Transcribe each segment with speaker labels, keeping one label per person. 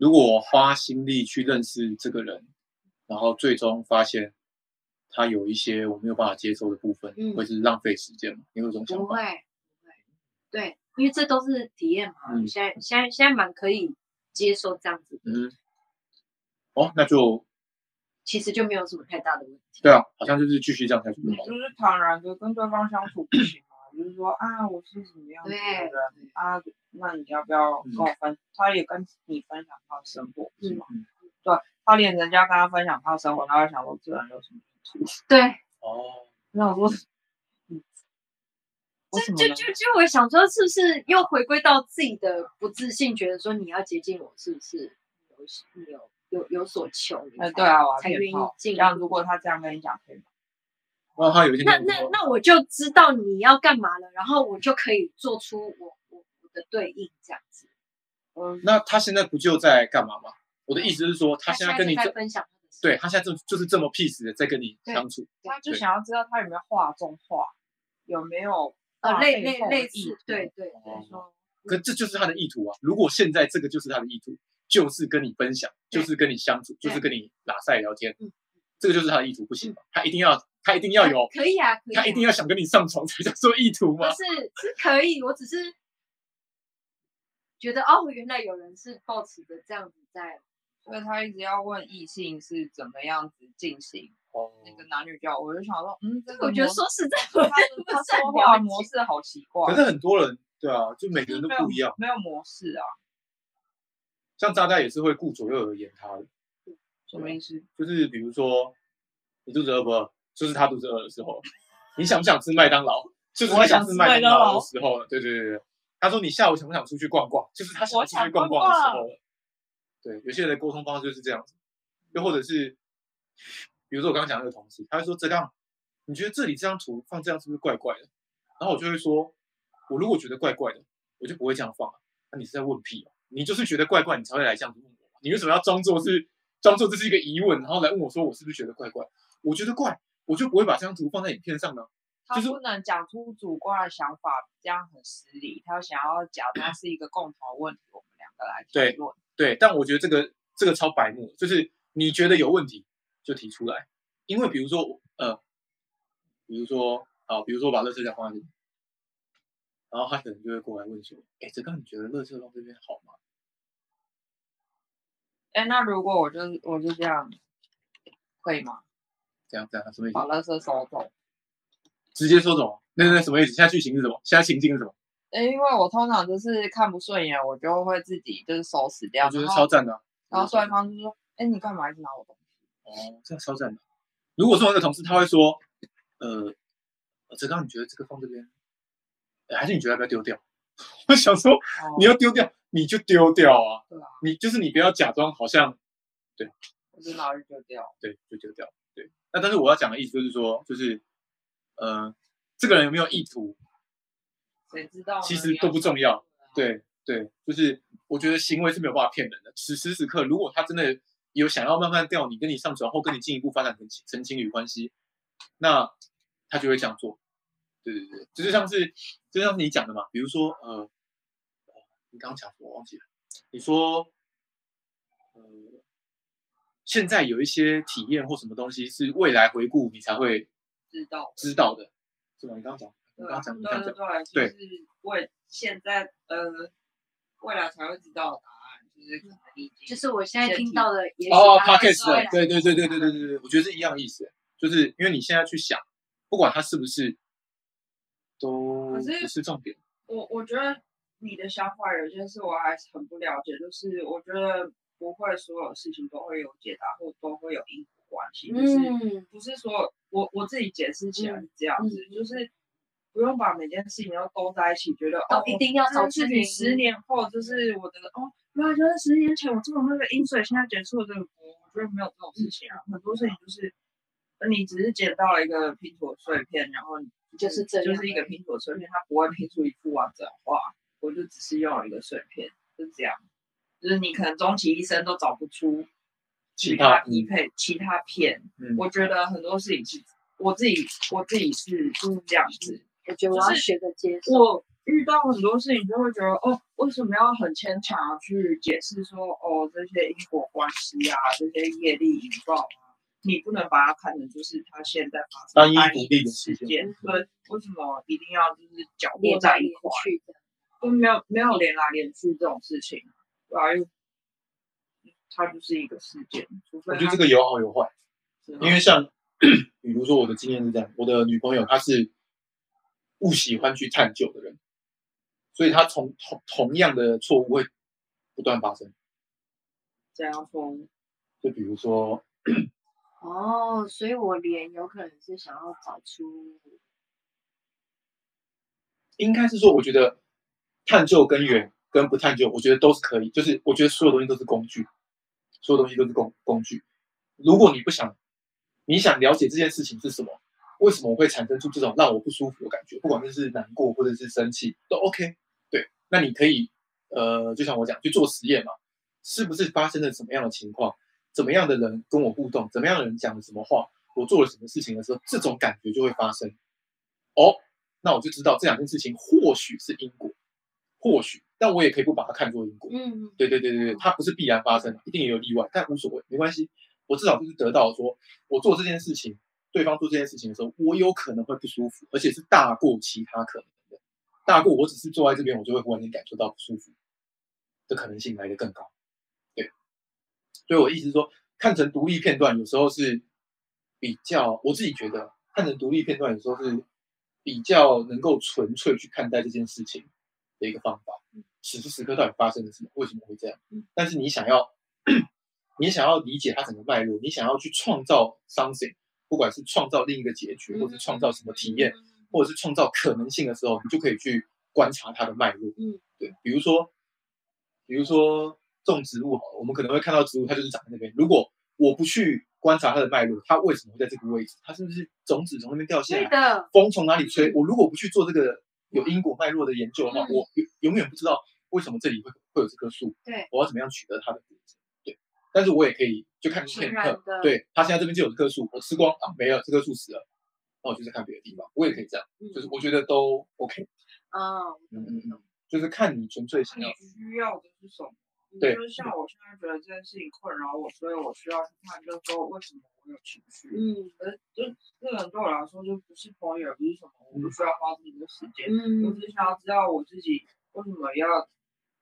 Speaker 1: 如果我花心力去认识这个人，然后最终发现他有一些我没有办法接受的部分，
Speaker 2: 嗯
Speaker 1: 会是浪费时间吗？你有这种想法？
Speaker 2: 不会，不会，对，因为这都是体验嘛。
Speaker 1: 嗯
Speaker 2: 现在现在现在蛮可以接受这样子的，
Speaker 1: 嗯，哦，那就
Speaker 2: 其实就没有什么太大的问题。
Speaker 1: 对啊，好像就是继续这样下去就
Speaker 3: 你
Speaker 1: 好了。
Speaker 3: 就是坦然的跟对方相处不行吗？就是说啊，我是什么样子的人啊？那你要不要跟我分？他也跟你分享他的生活，是吗？
Speaker 1: 嗯
Speaker 3: 对，他连人家跟他分享他的生活，他会想说这人有什么意图？
Speaker 2: 对，
Speaker 1: 哦，
Speaker 3: 那我说，
Speaker 2: 就就就就我想说，是不是又回归到自己的不自信，觉得说你要接近我，是不是有有有有所求？你
Speaker 3: 哎，
Speaker 2: 才
Speaker 3: 对啊，我要
Speaker 2: 才愿意。进
Speaker 3: 这样如果他这样跟你讲，可以吗？
Speaker 1: 然后他有一天
Speaker 2: 那那那我就知道你要干嘛了，然后我就可以做出我我我的对应这样子。
Speaker 3: 嗯，
Speaker 1: 那他现在不就在干嘛吗？我的意思是说，他现在跟你，
Speaker 2: 就在分享他的
Speaker 1: 对他现在就就是这么 peace 的在跟你相处。
Speaker 3: 他就想要知道他有没有画中画，有没有
Speaker 2: 呃类类类似对对说
Speaker 1: 可这就是他的意图啊！如果现在这个就是他的意图，就是跟你分享，就是跟你相处，就是跟你拉塞聊天
Speaker 2: 嗯，
Speaker 1: 这个就是他的意图，不行吗？他一定要，他一定要有，
Speaker 2: 可以啊，可以啊，
Speaker 1: 他一定要想跟你上床才叫做意图吗？
Speaker 2: 不是是可以，我只是觉得哦，原来有人是抱持着这样子在，
Speaker 3: 所以他一直要问异性是怎么样子进行
Speaker 1: 哦，
Speaker 3: 那个男女交往，我就想说，嗯，这个
Speaker 2: 我觉得
Speaker 3: 模
Speaker 2: 说实在，我
Speaker 3: 他
Speaker 2: 不
Speaker 3: 他说话。模式好奇怪，
Speaker 1: 可是很多人对啊，就每个人都不一样。
Speaker 3: 没有模式啊，
Speaker 1: 像渣渣也是会顾左右而言他的，
Speaker 3: 什么意思？
Speaker 1: 就是比如说你肚子饿不饿，就是他肚子饿的时候；你想不想吃麦当劳，就是他想吃麦当劳的时候。对对对对，他说你下午想不想出去逛逛，就是他想出去逛逛的时候。对，有些人的沟通方式就是这样子，又或者是，比如说我刚刚讲那个同事，他会说这样，你觉得这里这张图放这样是不是怪怪的？然后我就会说，我如果觉得怪怪的，我就不会这样放啊。那你是在问屁啊？你就是觉得怪怪，你才会来这样子问我。你为什么要装作是装作这是一个疑问，然后来问我说我是不是觉得怪怪？我觉得怪，我就不会把这张图放在影片上呢。就是
Speaker 3: 他不能讲出主观的想法，这样很失礼。他想要假装是一个共同问题，我们两个来
Speaker 1: 对
Speaker 3: 讨论。
Speaker 1: 对，但我觉得这个这个超白目，就是你觉得有问题就提出来，因为比如说呃，比如说啊，比如说把乐色箱放在这里，然后他可能就会过来问说，哎，这刚你觉得乐色放这边好吗？
Speaker 3: 哎，那如果我就我就这样，可以吗？
Speaker 1: 这样这样什么意思
Speaker 3: 把？垃圾收走。
Speaker 1: 直接收走？那那什么意思？现在剧情是什么？现在情境是什么？
Speaker 3: 哎，因为我通常就是看不顺眼，我就会自己就是收拾掉。
Speaker 1: 我觉得超赞的啊、
Speaker 3: 然后对方就说：“哎，你干嘛一直拿我东西
Speaker 1: 哦，这样超赞的。如果说我的同事他会说，呃，泽刚，你觉得这个放这边，呃还是你觉得要不要丢掉？我想说，？”
Speaker 3: 哦
Speaker 1: 你要丢掉，你就丢掉啊。
Speaker 3: 对啊，
Speaker 1: 你就是你不要假装好像
Speaker 3: 我就拿去丢掉。
Speaker 1: 对，就丢掉。对，那但是我要讲的意思就是说，就是呃，这个人有没有意图，
Speaker 3: 谁知道呢？
Speaker 1: 其实都不重要。对对，就是我觉得行为是没有办法骗人的。此时此刻，如果他真的有想要慢慢钓你，跟你上床，后跟你进一步发展成情成情侣关系，那他就会这样做。对对对，就是像是就像是你讲的嘛，比如说呃，你刚刚讲什么我忘记了，你说呃，现在有一些体验或什么东西是未来回顾你才会
Speaker 3: 知道。
Speaker 1: 知道的，是吗？你刚刚讲，你
Speaker 3: 对啊
Speaker 1: 刚刚讲，你刚刚
Speaker 3: 对
Speaker 1: 讲，
Speaker 3: 对对，就是为现在呃未来才会知道的答案，就是可能已经
Speaker 2: 就是我现在听到的，也许
Speaker 1: 哦 podcast 的，对对对对对对对对，我觉得是一样的意思，就是因为你现在去想，不管它是不是，都不是重点。
Speaker 3: 我我觉得你的想法有件事我还是很不了解，就是我觉得不会所有事情都会有解答或都会有因果关系，就是
Speaker 2: 嗯，
Speaker 3: 不是说我我自己解释起来是这样子，
Speaker 2: 嗯
Speaker 3: 就是不用把每件事情都勾在一起，觉得哦
Speaker 2: 一定要找出
Speaker 3: 这件事情十年后就是我的哦，原来就是十年前我做的那个因，所以现在结束了这个果，我觉得没有这种事情啊，很多事情就是。呃你只是捡到了一个拼图的碎片，然后你
Speaker 2: 就是这
Speaker 3: 就是一个拼图的碎片，它不会拼出一幅完整画。我就只是用了一个碎片，就这样。就是你可能终其一生都找不出
Speaker 1: 其
Speaker 3: 其他
Speaker 1: 他
Speaker 3: 匹配、其他片。
Speaker 1: 嗯，
Speaker 3: 我觉得很多事情是我自己我自己是就是这样子。
Speaker 2: 我觉得我要学着接受。
Speaker 3: 我遇到很多事情就会觉得，哦，为什么要很牵强地去解释说，哦，这些因果关系啊，这些业力引爆啊，你不能把它看成就是他现在发生
Speaker 1: 单一独立的事件
Speaker 3: 事件，对，为什么一定要就是搅和在一块？没有没有连来连去这种事情，对啊，因为它就是一个事件，除非
Speaker 1: 我觉得这个有好有坏，因为像比如说我的经验是这样，我的女朋友她是不喜欢去探究的人，所以她从同同样的错误会不断发生。
Speaker 3: 这样说，
Speaker 1: 就比如说，
Speaker 2: 哦，所以我连有可能是想要找出，
Speaker 1: 应该是说，我觉得探究根源跟不探究，我觉得都是可以。就是我觉得所有东西都是工具，所有东西都是工工具。如果你不想，你想了解这件事情是什么，为什么会产生出这种让我不舒服的感觉，不管这是难过或者是生气，都 OK。对，那你可以，呃，就像我讲，去做实验嘛，是不是发生了什么样的情况，怎么样的人跟我互动，怎么样的人讲了什么话，我做了什么事情的时候，这种感觉就会发生。哦，那我就知道这两件事情或许是因果，或许，但我也可以不把它看作因果。
Speaker 2: 嗯，
Speaker 1: 对对对对对，它不是必然发生的，一定也有例外，但无所谓，没关系。我至少就是得到说，我做这件事情，对方做这件事情的时候，我有可能会不舒服，而且是大过其他可能的，大过我只是坐在这边，我就会忽然间感受到不舒服的可能性来得更高。对，所以我意思是说，看成独立片段有时候是比较，我自己觉得看成独立片段有时候是比较能够纯粹去看待这件事情的一个方法。此时此刻到底发生了什么？为什么会这样？但是你想要，你想要理解它整个脉络，你想要去创造 something，不管是创造另一个结局，或者是创造什么体验，或者是创造可能性的时候，你就可以去观察它的脉络。
Speaker 2: 嗯，
Speaker 1: 对，比如说，比如说种植物好了，我们可能会看到植物它就是长在那边。如果我不去观察它的脉络，它为什么会在这个位置？它是不是种子从那边掉下
Speaker 2: 对
Speaker 1: 来？
Speaker 2: 的，
Speaker 1: 风从哪里吹？我如果不去做这个有因果脉络的研究的话，
Speaker 2: 嗯
Speaker 1: 我永永远不知道为什么这里会会有这棵树。
Speaker 2: 对，
Speaker 1: 我要怎么样取得它的果子？对，但是我也可以就看片刻，对，他现在这边就有这棵树，我吃光啊，没了，这棵树死了，那我就再看别的地方，我也可以这样，
Speaker 2: 嗯
Speaker 1: 就是我觉得都 OK，
Speaker 2: 啊，
Speaker 1: 嗯嗯嗯，就是看你纯粹想要，
Speaker 3: 需要的是什么？
Speaker 1: 对
Speaker 3: 就是像我现在觉得这件事情困扰我，所以我需要去看，就是说为什么我有情绪。
Speaker 2: 嗯
Speaker 3: 可是就这个人对我来说就不是朋友，也不是什么，我不需要花这么多时间。嗯我
Speaker 2: 嗯
Speaker 3: 只想要知道我自己为什么要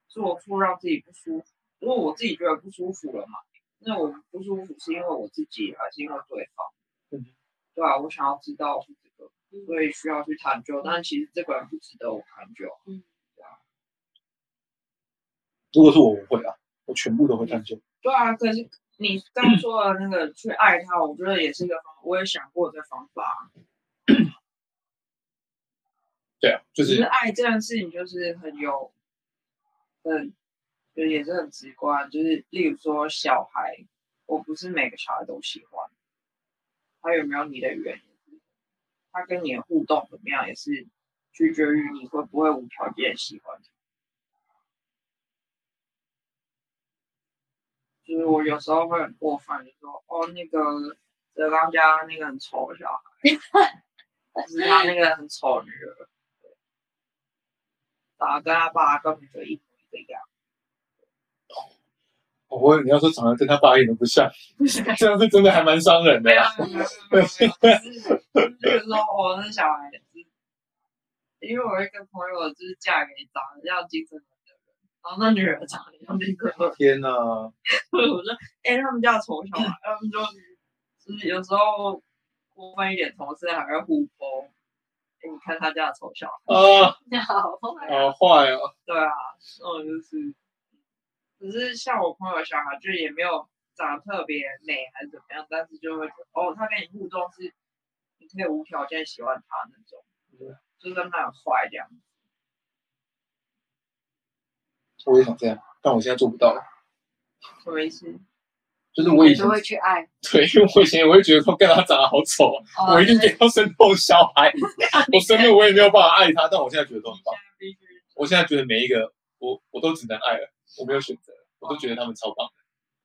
Speaker 3: 做出让自己不舒服。因为我自己觉得不舒服了嘛，那我不舒服是因为我自己还是因为对方？
Speaker 1: 嗯
Speaker 3: 对啊，我想要知道是这个，
Speaker 2: 嗯
Speaker 3: 所以需要去探究。但其实这个人不值得我探究。
Speaker 2: 嗯
Speaker 1: 如果是我，我会啊，我全部都会探究，
Speaker 3: 对啊，可是你刚刚说的那个去爱他，我觉得也是一个方，我也想过这方法。
Speaker 1: 对啊，就
Speaker 3: 是
Speaker 1: 是
Speaker 3: 爱这件事情就是很有，很，就也是很直观。就是例如说小孩，我不是每个小孩都喜欢，他有没有你的原因，他跟你的互动怎么样，也是取决于你会不会无条件喜欢他。就是我有时候会很过分，就说哦，那个德刚家那个很丑的小孩，就是他那个很丑的女儿，长得跟他爸根本就一模一个样。
Speaker 1: 我会你要说长得跟他爸一点都不像，这样是真的还蛮伤人的
Speaker 3: 没有
Speaker 1: 啊。
Speaker 3: 没有没有没有，就是说哦，那小孩子，因为我有一个朋友就是嫁给长得像金城武的人，然后那女儿长得像金城武，
Speaker 1: 天哪，
Speaker 3: 我说哎、他们家丑小孩，他们就就是有时候过分一点，同事还会互播。哎、你看他家的丑小孩，
Speaker 1: 啊，
Speaker 2: 好坏
Speaker 1: 好坏哦，
Speaker 3: 对啊，嗯，就是，只是像我朋友小孩，就也没有长得特别美还是怎么样，但是就会觉得哦，他跟你互动是你可以无条件喜欢他那种，就是他很坏这样。
Speaker 1: 我也想这样，但我现在做不到。
Speaker 3: 什么意思？
Speaker 1: 就是我以前
Speaker 2: 都会去爱，
Speaker 1: 对，因为我以前我会觉得说，干他长得好丑我一定给他生痛小孩，我生了我也没有办法爱他，但我现在觉得都很棒。我现在觉得每一个我我都只能爱了，我没有选择，我都觉得他们超棒。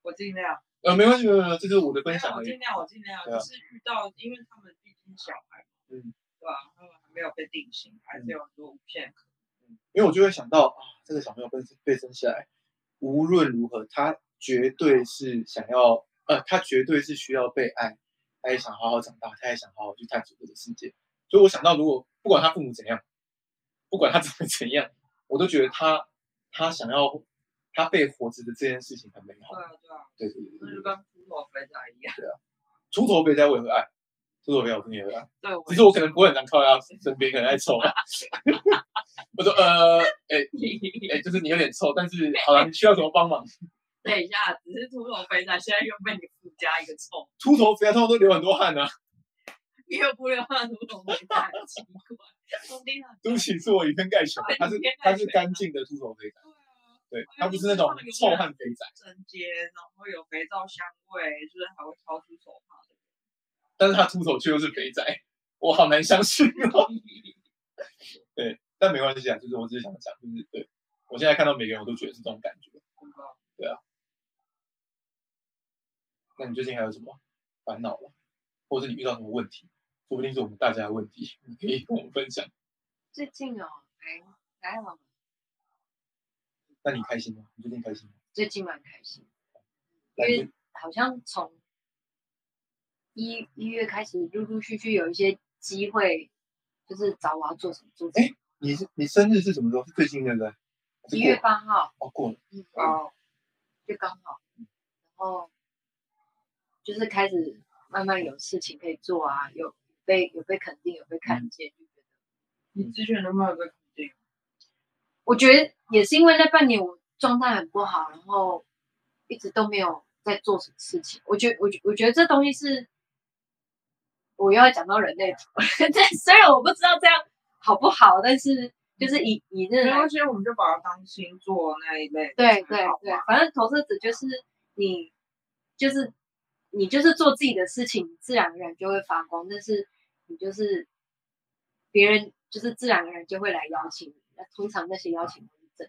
Speaker 3: 我尽量，
Speaker 1: 呃，没关系，没关系，这就是我的分享而已。
Speaker 3: 我尽量，我尽量，
Speaker 1: 对啊
Speaker 3: 只是遇到，因为他们毕竟小孩，
Speaker 1: 嗯，
Speaker 3: 对吧、他们还没有被定型，还是有很多无限可能。
Speaker 1: 嗯因为我就会想到啊，这个小朋友被被生下来，无论如何，他绝对是想要，呃，他绝对是需要被爱，他也想好好长大，他也想好好去探索这个世界。所以我想到，如果不管他父母怎样，不管他怎么怎样，我都觉得他他想要他被活着的这件事情很美好。
Speaker 3: 对啊，对啊，
Speaker 1: 对对对对
Speaker 3: 那就跟秃头肥仔一样。
Speaker 1: 对啊秃头肥仔我也会爱，秃头肥仔我真的也会爱。
Speaker 3: 对，我
Speaker 1: 只是我可能不会很常靠在他身边，可能爱臭啊。我说呃，哎、哎、就是你有点臭，但是好了，你需要什么帮忙？
Speaker 3: 等一下，只是秃头肥仔现在又被你附加一个臭，
Speaker 1: 秃头肥仔通常都流很多汗啊。
Speaker 3: 你又不流汗秃头肥仔，很奇怪。
Speaker 1: 对不起，是我以偏概全，他是他是干净的秃头肥仔，对他不是那种臭汗肥仔，
Speaker 3: 整洁，然后有肥皂香味，就是还会掏出手帕的。
Speaker 1: 但是他秃头却又是肥仔，我好难相信哦。对，但没关系啊，就是我只是想讲，就是对我现在看到每个人，我都觉得是这种感觉。对啊那你最近还有什么烦恼吗？或者是你遇到什么问题？说不定是我们大家的问题，你可以跟我们分享。
Speaker 2: 最近哦，还还好，
Speaker 1: 那你开心吗？你最近开心吗？
Speaker 2: 最近蛮开心，因为好像从一一月开始，陆陆续续有一些机会，就是找我要做什么做什么。
Speaker 1: 你是你生日是什么时候？是最近对不对？
Speaker 2: 一月
Speaker 1: 过
Speaker 2: 八号，
Speaker 1: 哦过了，
Speaker 2: 嗯，
Speaker 3: 哦，
Speaker 2: 就刚好，然后就是开始慢慢有事情可以做啊，有被有被肯定，有被看见，就觉得
Speaker 3: 你之前都没有被肯定？
Speaker 2: 我觉得也是因为那半年我状态很不好，然后一直都没有在做什么事情。我觉我觉我觉得这东西是我又要讲到人类图，但 虽然我不知道这样好不好，但是就是以以那来
Speaker 3: 没关系，我们就把它当星座那一类。
Speaker 2: 对对对，反正投射者就是你，就是你就是做自己的事情，自然而然就会发光。但是你就是别人，就是自然而然就会来邀请你。那通常那些邀请都是正。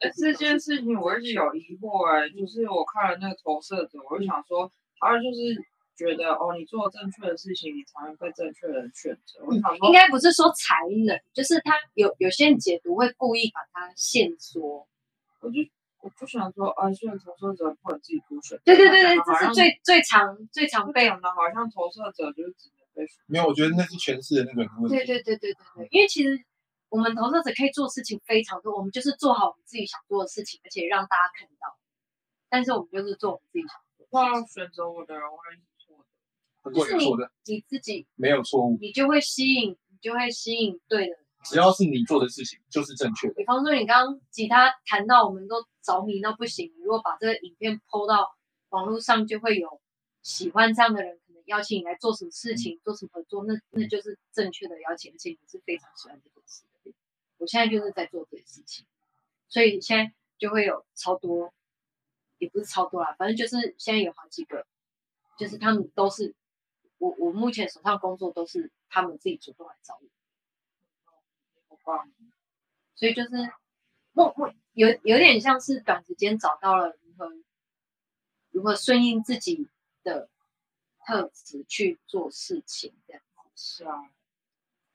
Speaker 3: 呃这件事情我一直有疑惑哎、就是我看了那个投射者，我就想说，他就是觉得哦，你做正确的事情，你才能被正确的人选择。我想说，
Speaker 2: 应该不是说才能，就是他有有些人解读会故意把它限缩。
Speaker 3: 我就我不想说，啊，虽然投射者不能自己读选，
Speaker 2: 对对对对，这是最最常最常被。
Speaker 3: 讲的好像投射者就是只能被选。
Speaker 1: 没有，我觉得那是诠释的那个问题。
Speaker 2: 对对对对对对，因为其实我们投射者可以做事情非常多，我们就是做好我们自己想做的事情，而且让大家看到。但是我们就是做我们自己想做的
Speaker 3: 那
Speaker 2: 事情，
Speaker 3: 选择我的人会。
Speaker 1: 不过有错的，
Speaker 2: 你自己
Speaker 1: 没有错误，
Speaker 2: 你就会吸引，你就会吸引对的人。
Speaker 1: 只要是你做的事情就是正确的。
Speaker 2: 比方说，你刚刚吉他弹到我们都着迷到不行，你如果把这个影片 PO 到网络上，就会有喜欢这样的人可能邀请你来做什么事情，做什么合作，那那就是正确的邀请，而且你是非常喜欢这件事的。我现在就是在做这件事情，所以现在就会有超多，也不是超多啦，反正就是现在有好几个，就是他们都是我我目前手上工作都是他们自己主动来找我。
Speaker 3: 好棒！
Speaker 2: 所以就是我我有有点像是短时间找到了如何如何顺应自己的特质去做事情，这样
Speaker 3: 是啊，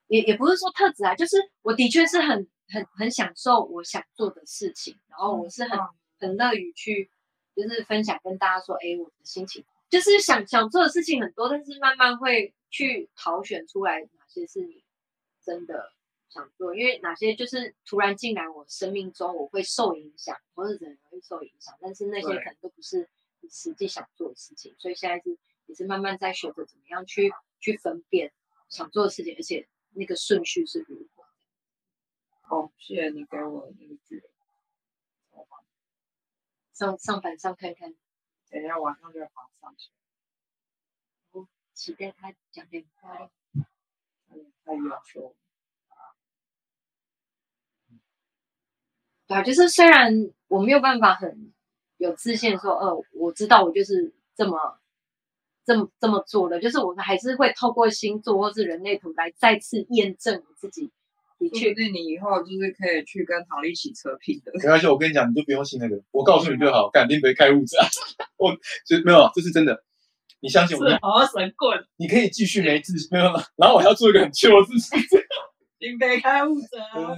Speaker 2: 也也不是说特质啊，就是我的确是很很很享受我想做的事情，然后我是很
Speaker 3: 棒
Speaker 2: 很乐于去就是分享跟大家说，哎，我的心情就是想想做的事情很多，但是慢慢会去挑选出来哪些是你真的想做，因为哪些就是突然进来我生命中，我会受影响，或者人会受影响，但是那些可能都不是你实际想做的事情，所以现在是也是慢慢在学着怎么样去去分辨想做的事情，而且那个顺序是如何。
Speaker 3: 哦，谢谢你给我那个剧。
Speaker 2: 上上板上看看，
Speaker 3: 等一下晚上就要把它上去，
Speaker 2: 期待他讲的漂亮。
Speaker 3: 嗯，太优秀了。
Speaker 2: 对啊，就是虽然我没有办法很有自信说，呃，我知道我就是这么这么这么做的，就是我还是会透过星座或是人类图来再次验证我自己的确
Speaker 3: 定你以后就是可以去跟唐丽起扯平的。
Speaker 1: 没关系，我跟你讲，你就不用信那个，我告诉你就好，肯定不会开物质啊。我就没有，这是真的，你相信我，
Speaker 3: 是好神棍，
Speaker 1: 你可以继续没自信没有，然后我还要做一个很糗的事情，
Speaker 3: 林北开悟者，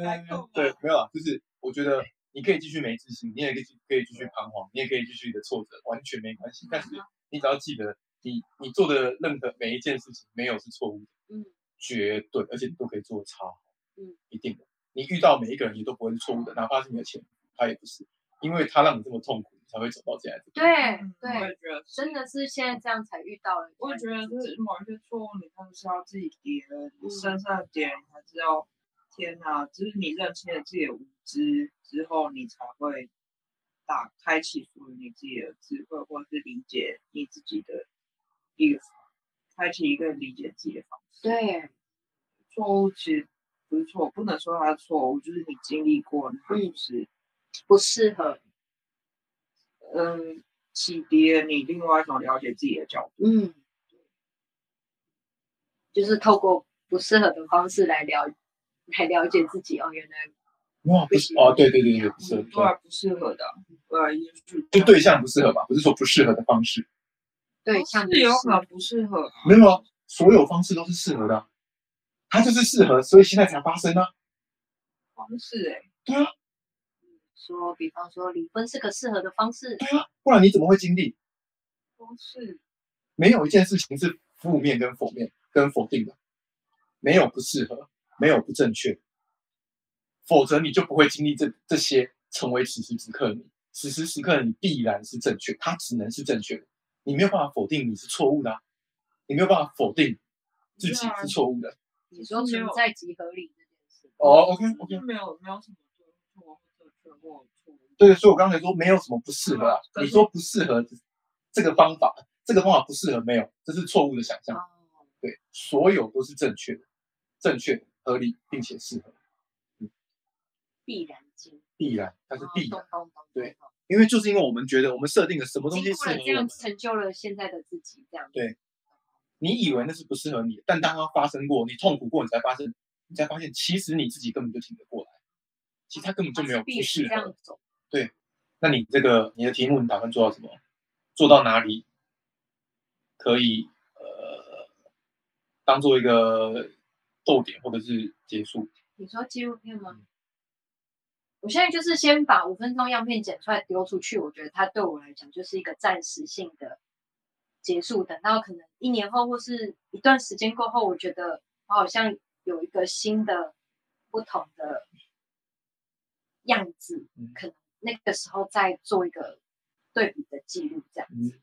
Speaker 3: 开
Speaker 1: 对没有啊，就是我觉得你可以继续没自信，你也可以可以继续彷徨，你也可以继续的挫折，完全没关系。但是你只要记得，你你做的任何每一件事情没有是错误的，
Speaker 2: 嗯
Speaker 1: 绝对，而且你都可以做得超好，
Speaker 2: 嗯，
Speaker 1: 一定的。你遇到每一个人也都不会是错误的，哪怕是你的前夫，他也不是，因为他让你这么痛苦，你才会走到现在这对。
Speaker 2: 对
Speaker 3: 嗯我
Speaker 2: 对，
Speaker 3: 也觉得
Speaker 2: 真的是现在这样才遇到了。
Speaker 3: 我也觉得就是某一些错误，你真的是要自己叠的，你
Speaker 2: 嗯
Speaker 3: 深深的叠，你才知道，天哪，就是你认清了自己的无知之后，你才会打开启属于你自己的智慧，或者是理解你自己的一个，开启一个理解自己的方式。，
Speaker 2: 对，
Speaker 3: 错误其实不是错，不能说它是错误，就是你经历过，它
Speaker 2: 嗯
Speaker 3: 不是，
Speaker 2: 不适合。
Speaker 3: 嗯，启迪了你另外一种了解自己的角度。
Speaker 2: 嗯，就是透过不适合的方式来了来了解自己哦，原来
Speaker 1: 哇，不是哦，对对对对，不是，
Speaker 3: 对。啊，不适合的。啊，对啊，也许
Speaker 1: 就对象不适合吧，不是说不适合的方式，
Speaker 2: 对象
Speaker 3: 是有可能不适合啊。
Speaker 1: 没有啊，所有方式都是适合的啊，他就是适合，所以现在才发生啊。
Speaker 3: 方式哎、
Speaker 1: 对啊，
Speaker 2: 说，比方说离婚是个适合的方式，
Speaker 1: 对啊，不然你怎么会经历？
Speaker 3: 方式
Speaker 1: 没有一件事情是负面跟否面跟否定的，没有不适合，没有不正确，否则你就不会经历这这些，成为此时此刻的你。此时此刻的你必然是正确，它只能是正确的，你没有办法否定你是错误的、啊，你没有办法否定自己是错误的。
Speaker 2: 你说存在即合理这件事，
Speaker 1: 哦，OK
Speaker 3: 就
Speaker 1: OK，
Speaker 3: 是没有没有什么。对，
Speaker 1: 所以我刚才说没有什么不适合啊你说不适合这个方法，这个方法不适合，没有，这是错误的想象。
Speaker 2: 哦，
Speaker 1: 对，所有都是正确的，正确、合理，并且适合，
Speaker 2: 必然经，
Speaker 1: 必然，它是必然。对因为就是因为我们觉得我们设定了什么东西
Speaker 2: 经
Speaker 1: 适合我们
Speaker 2: 过了这样，成就了现在的自己，这样。
Speaker 1: 对。你以为那是不适合你，但当它发生过，你痛苦过，你才发现，你才发现其实你自己根本就挺得过来，其实它根本就没有不适合
Speaker 2: 这样。走。
Speaker 1: 那你这个你的题目你打算做到什么？做到哪里可以呃当做一个逗点或者是结束？
Speaker 2: 你说纪录片
Speaker 1: 嗯
Speaker 2: 吗？我现在就是先把五分钟样片剪出来丢出去，我觉得它对我来讲就是一个暂时性的结束。等到可能一年后或是一段时间过后，我觉得我好像有一个新的、不同的样子，
Speaker 1: 嗯
Speaker 2: 可能那个时候再做一个对比的记录，这样子。
Speaker 1: 嗯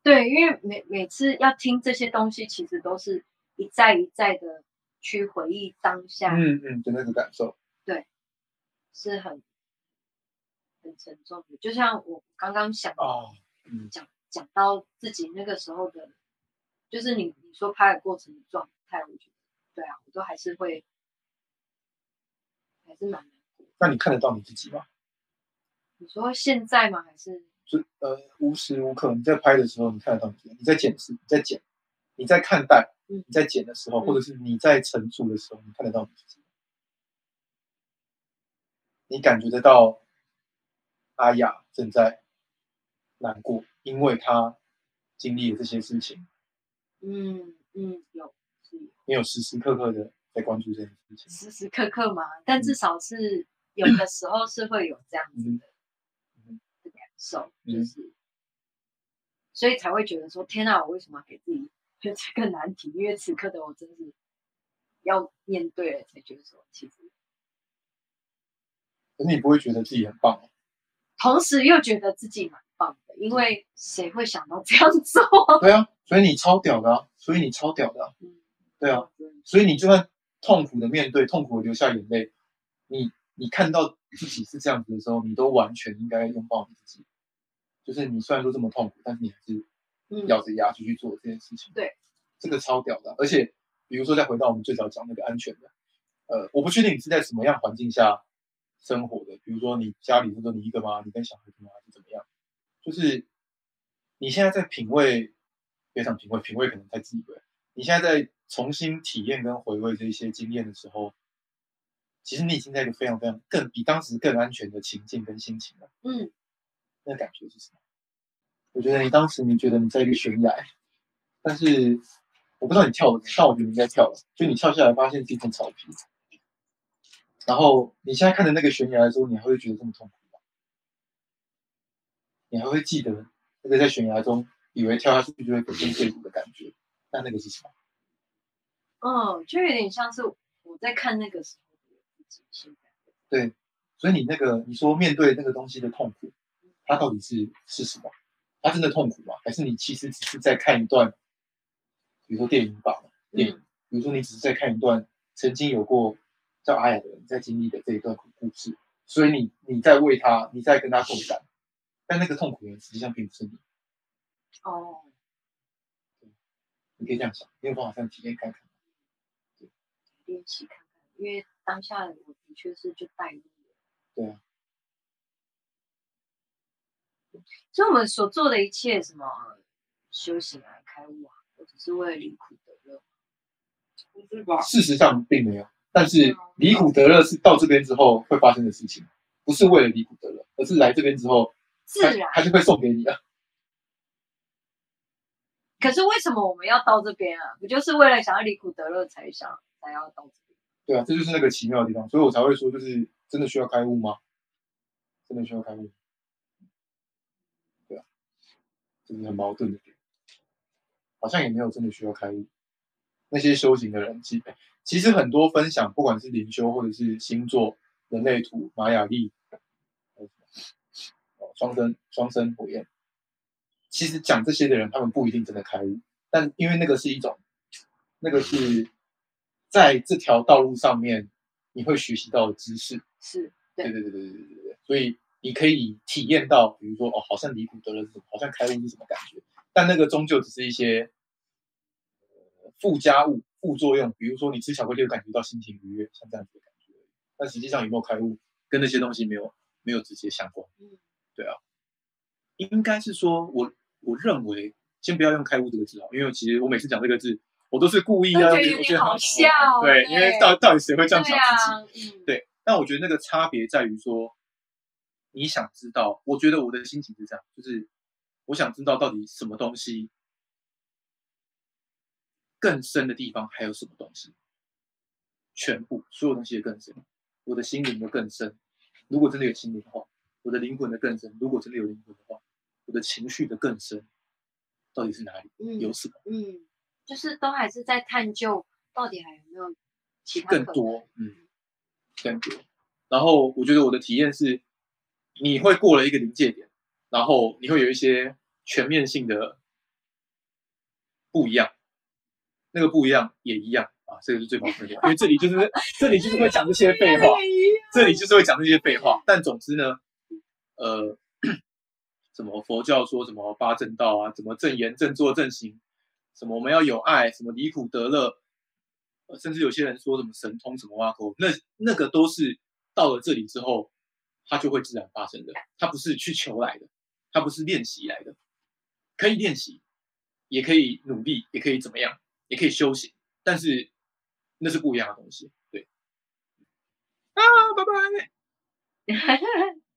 Speaker 2: 对，因为每每次要听这些东西，其实都是一再一再的去回忆当下。
Speaker 1: 嗯嗯的那个感受。
Speaker 2: 对是很很沉重的。就像我刚刚想
Speaker 1: 哦，嗯
Speaker 2: 讲讲到自己那个时候的，就是你你说拍的过程的状态，我觉得对啊，我都还是会还是蛮难过。
Speaker 1: 那你看得到你自己吗？
Speaker 2: 你说现在吗？还是
Speaker 1: 就呃无时无刻你在拍的时候，你看得到你自己，你在剪视，你在剪，你在看待，
Speaker 2: 嗯
Speaker 1: 你在剪的时候，
Speaker 2: 嗯
Speaker 1: 或者是你在陈述的时候，你看得到你自己，你感觉得到阿雅正在难过，因为她经历了这些事情，
Speaker 2: 嗯嗯有是有
Speaker 1: 你有时时刻刻的在关注这件事情。
Speaker 2: 时时刻刻嘛，但至少是有的时候是会有这样子的感受，
Speaker 1: 嗯
Speaker 2: 就是所以才会觉得说，天哪，我为什么要给自己这个难题？因为此刻的我真是要面对了，才觉得说，其实
Speaker 1: 可是你不会觉得自己很棒吗？
Speaker 2: 同时又觉得自己蛮棒的，因为谁会想到这样做？
Speaker 1: 对啊，所以你超屌的啊，所以你超屌的啊，
Speaker 2: 嗯，
Speaker 1: 对啊，
Speaker 2: 嗯
Speaker 1: 所以你就算痛苦的面对，痛苦的流下眼泪，你你看到自己是这样子的时候，你都完全应该拥抱你自己。就是你虽然说这么痛苦，但是你还是
Speaker 2: 嗯
Speaker 1: 咬着牙继续做这件事情。
Speaker 2: 对，
Speaker 1: 这个超屌的啊。而且，比如说再回到我们最早讲那个安全的，呃，我不确定你是在什么样环境下生活的，比如说你家里是说你一个吗？你跟小孩子吗？还是怎么样？就是你现在在品味，非常品味，品味可能太自以为。你现在在重新体验跟回味这一些经验的时候，其实你已经在一个非常非常更比当时更安全的情境跟心情了。
Speaker 2: 嗯，
Speaker 1: 那感觉是什么？我觉得你当时你觉得你在一个悬崖，但是我不知道你跳了没，但我觉得你应该跳了。就你跳下来发现是一片草皮，然后你现在看着那个悬崖的时候，你还会觉得这么痛苦吗？你还会记得那个在悬崖中以为跳下去就会粉身碎骨的感觉？那那个是什么？
Speaker 2: 哦，就有点像是我在看那个己现在。
Speaker 1: 对，所以你那个你说面对那个东西的痛苦，它到底是是什么？它真的痛苦吗？还是你其实只是在看一段，比如说电影吧，电影，比如说你只是在看一段曾经有过叫阿雅的人在经历的这一段故事，所以你你在为他，你在跟他共感，但那个痛苦人实际上并不是你。
Speaker 2: 哦，
Speaker 1: 你可以这样想，你有办法这样体验看看。
Speaker 2: 练习看看，因为当下我的确是就带入了。
Speaker 1: 对啊。
Speaker 2: 所以我们所做的一切，什么修行啊、开悟啊，我只是为了离苦得乐，
Speaker 3: 不是吧？
Speaker 1: 事实上并没有，但是离苦得乐是到这边之后会发生的事情，不是为了离苦得乐，而是来这边之后，
Speaker 2: 自然
Speaker 1: 他就会送给你了。
Speaker 2: 可是为什么我们要到这边啊？不就是为了想要离苦得乐才想才要到这边？
Speaker 1: 对啊，这就是那个奇妙的地方，所以我才会说，就是真的需要开悟吗？真的需要开悟？对啊，这是很矛盾的点，好像也没有真的需要开悟。那些修行的人，基本其实很多分享，不管是灵修或者是星座、人类图、玛雅历，哦，双生双生火焰。其实讲这些的人，他们不一定真的开悟，但因为那个是一种，那个是在这条道路上面，你会学习到知识。
Speaker 2: 是，
Speaker 1: 对对对对对对对。所以你可以体验到，比如说哦，好像离苦得了什么，好像开悟是什么感觉，但那个终究只是一些附加物、副作用。比如说你吃巧克力，感觉到心情愉悦，像这样子的感觉。但实际上有没有开悟，跟那些东西没有没有直接相关。
Speaker 2: 嗯，
Speaker 1: 对啊。应该是说我，我我认为，先不要用“开悟”这个字哦，因为其实我每次讲这个字，我都是故意啊，
Speaker 2: 我觉得好笑。
Speaker 1: 对，因为到到底谁会这样想
Speaker 2: 自己？
Speaker 1: 对，但我觉得那个差别在于说，你想知道，我觉得我的心情是这样，就是我想知道到底什么东西更深的地方还有什么东西，全部所有东西的更深，我的心灵的更深。如果真的有心灵的话，我的灵魂的更深。如果真的有灵魂的话。我的情绪的更深，到底是哪里？
Speaker 2: 嗯，
Speaker 1: 有什么？
Speaker 2: 嗯，就是都还是在探究，到底还有没有其他
Speaker 1: 更多？嗯，更多。然后我觉得我的体验是，你会过了一个临界点，然后你会有一些全面性的不一样。那个不一样也一样啊，这个是最矛盾的，因为这里就是这里就是会讲这些废话，这里就是会讲这些废话。但总之呢，呃。什么佛教说什么八正道啊？怎么正言正坐正行？什么我们要有爱？什么离苦得乐？甚至有些人说什么神通什么挖沟？那那个都是到了这里之后，它就会自然发生的。它不是去求来的，它不是练习来的。可以练习，也可以努力，也可以怎么样，也可以修行。但是那是不一样的东西。对。啊，拜拜。